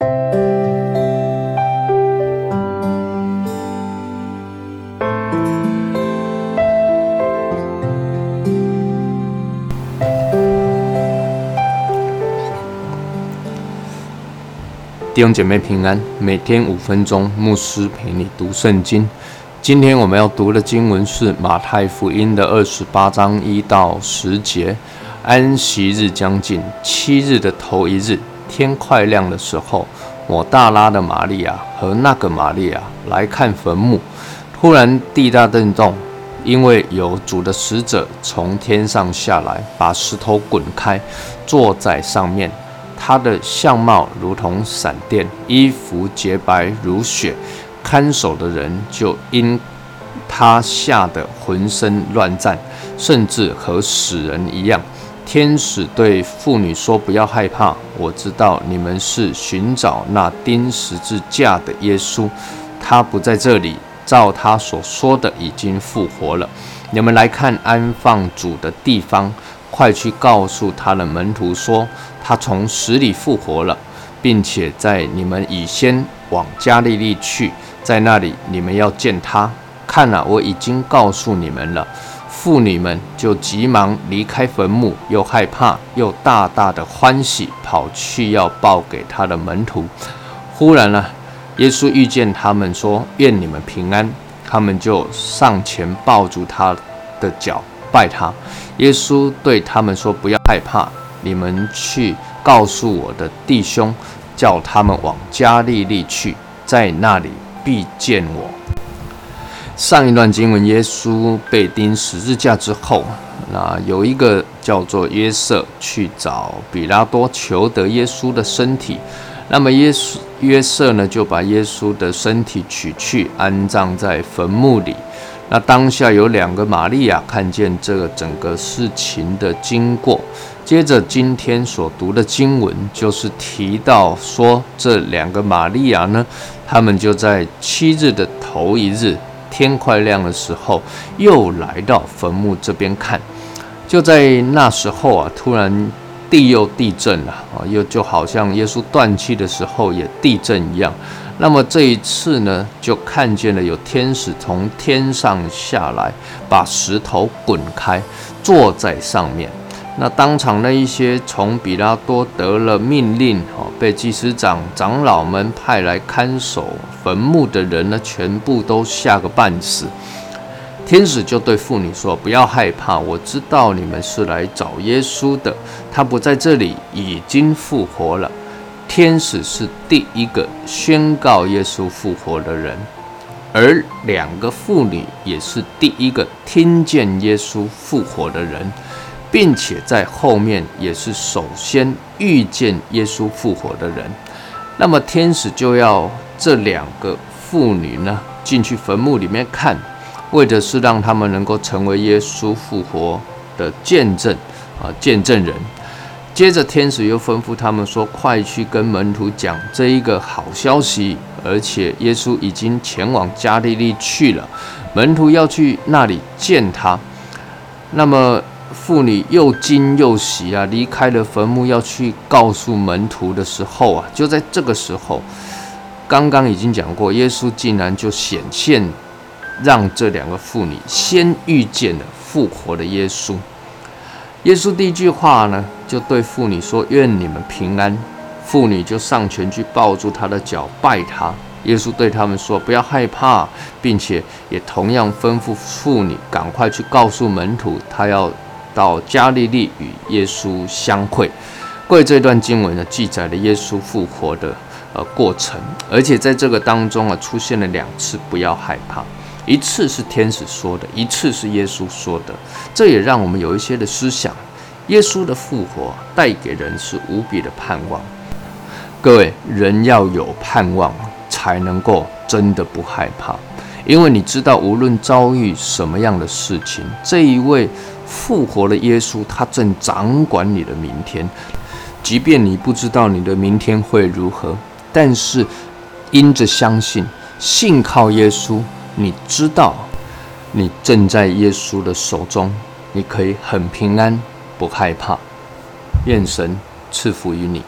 弟兄姐妹平安，每天五分钟，牧师陪你读圣经。今天我们要读的经文是马太福音的二十八章一到十节。安息日将近，七日的头一日，天快亮的时候，我大拉的玛利亚和那个玛利亚来看坟墓。突然地大震动，因为有主的使者从天上下来，把石头滚开，坐在上面。他的相貌如同闪电，衣服洁白如雪，看守的人就因他吓得浑身乱颤，甚至和死人一样。天使对妇女说：“不要害怕，我知道你们是寻找那钉十字架的耶稣，他不在这里，照他所说的已经复活了。你们来看安放主的地方。”快去告诉他的门徒说，他从死里复活了，并且在你们以先往加利利去，在那里你们要见他。看了，我已经告诉你们了。妇女们就急忙离开坟墓，又害怕又大大的欢喜，跑去要报给他的门徒。忽然呢，耶稣遇见他们，说：“愿你们平安。”他们就上前抱住他的脚。拜他，耶稣对他们说：“不要害怕，你们去告诉我的弟兄，叫他们往加利利去，在那里必见我。”上一段经文，耶稣被钉十字架之后，那有一个叫做约瑟去找比拉多求得耶稣的身体，那么耶稣约瑟呢就把耶稣的身体取去安葬在坟墓里。那当下有两个玛利亚看见这个整个事情的经过，接着今天所读的经文就是提到说，这两个玛利亚呢，他们就在七日的头一日天快亮的时候，又来到坟墓这边看，就在那时候啊，突然地又地震了啊，又就好像耶稣断气的时候也地震一样。那么这一次呢，就看见了有天使从天上下来，把石头滚开，坐在上面。那当场那一些从比拉多得了命令，哦，被祭司长、长老们派来看守坟墓的人呢，全部都吓个半死。天使就对妇女说：“不要害怕，我知道你们是来找耶稣的，他不在这里，已经复活了。”天使是第一个宣告耶稣复活的人，而两个妇女也是第一个听见耶稣复活的人，并且在后面也是首先遇见耶稣复活的人。那么天使就要这两个妇女呢进去坟墓里面看，为的是让他们能够成为耶稣复活的见证啊，见证人。接着，天使又吩咐他们说：“快去跟门徒讲这一个好消息，而且耶稣已经前往加利利去了，门徒要去那里见他。”那么，妇女又惊又喜啊，离开了坟墓要去告诉门徒的时候啊，就在这个时候，刚刚已经讲过，耶稣竟然就显现，让这两个妇女先遇见了复活的耶稣。耶稣第一句话呢，就对妇女说：“愿你们平安。”妇女就上前去抱住他的脚，拜他。耶稣对他们说：“不要害怕，并且也同样吩咐妇女赶快去告诉门徒，他要到加利利与耶稣相会。”各位，这段经文呢，记载了耶稣复活的呃过程，而且在这个当中啊，出现了两次“不要害怕”。一次是天使说的，一次是耶稣说的，这也让我们有一些的思想。耶稣的复活带给人是无比的盼望。各位，人要有盼望，才能够真的不害怕，因为你知道，无论遭遇什么样的事情，这一位复活的耶稣，他正掌管你的明天。即便你不知道你的明天会如何，但是因着相信，信靠耶稣。你知道，你正在耶稣的手中，你可以很平安，不害怕。愿神赐福于你。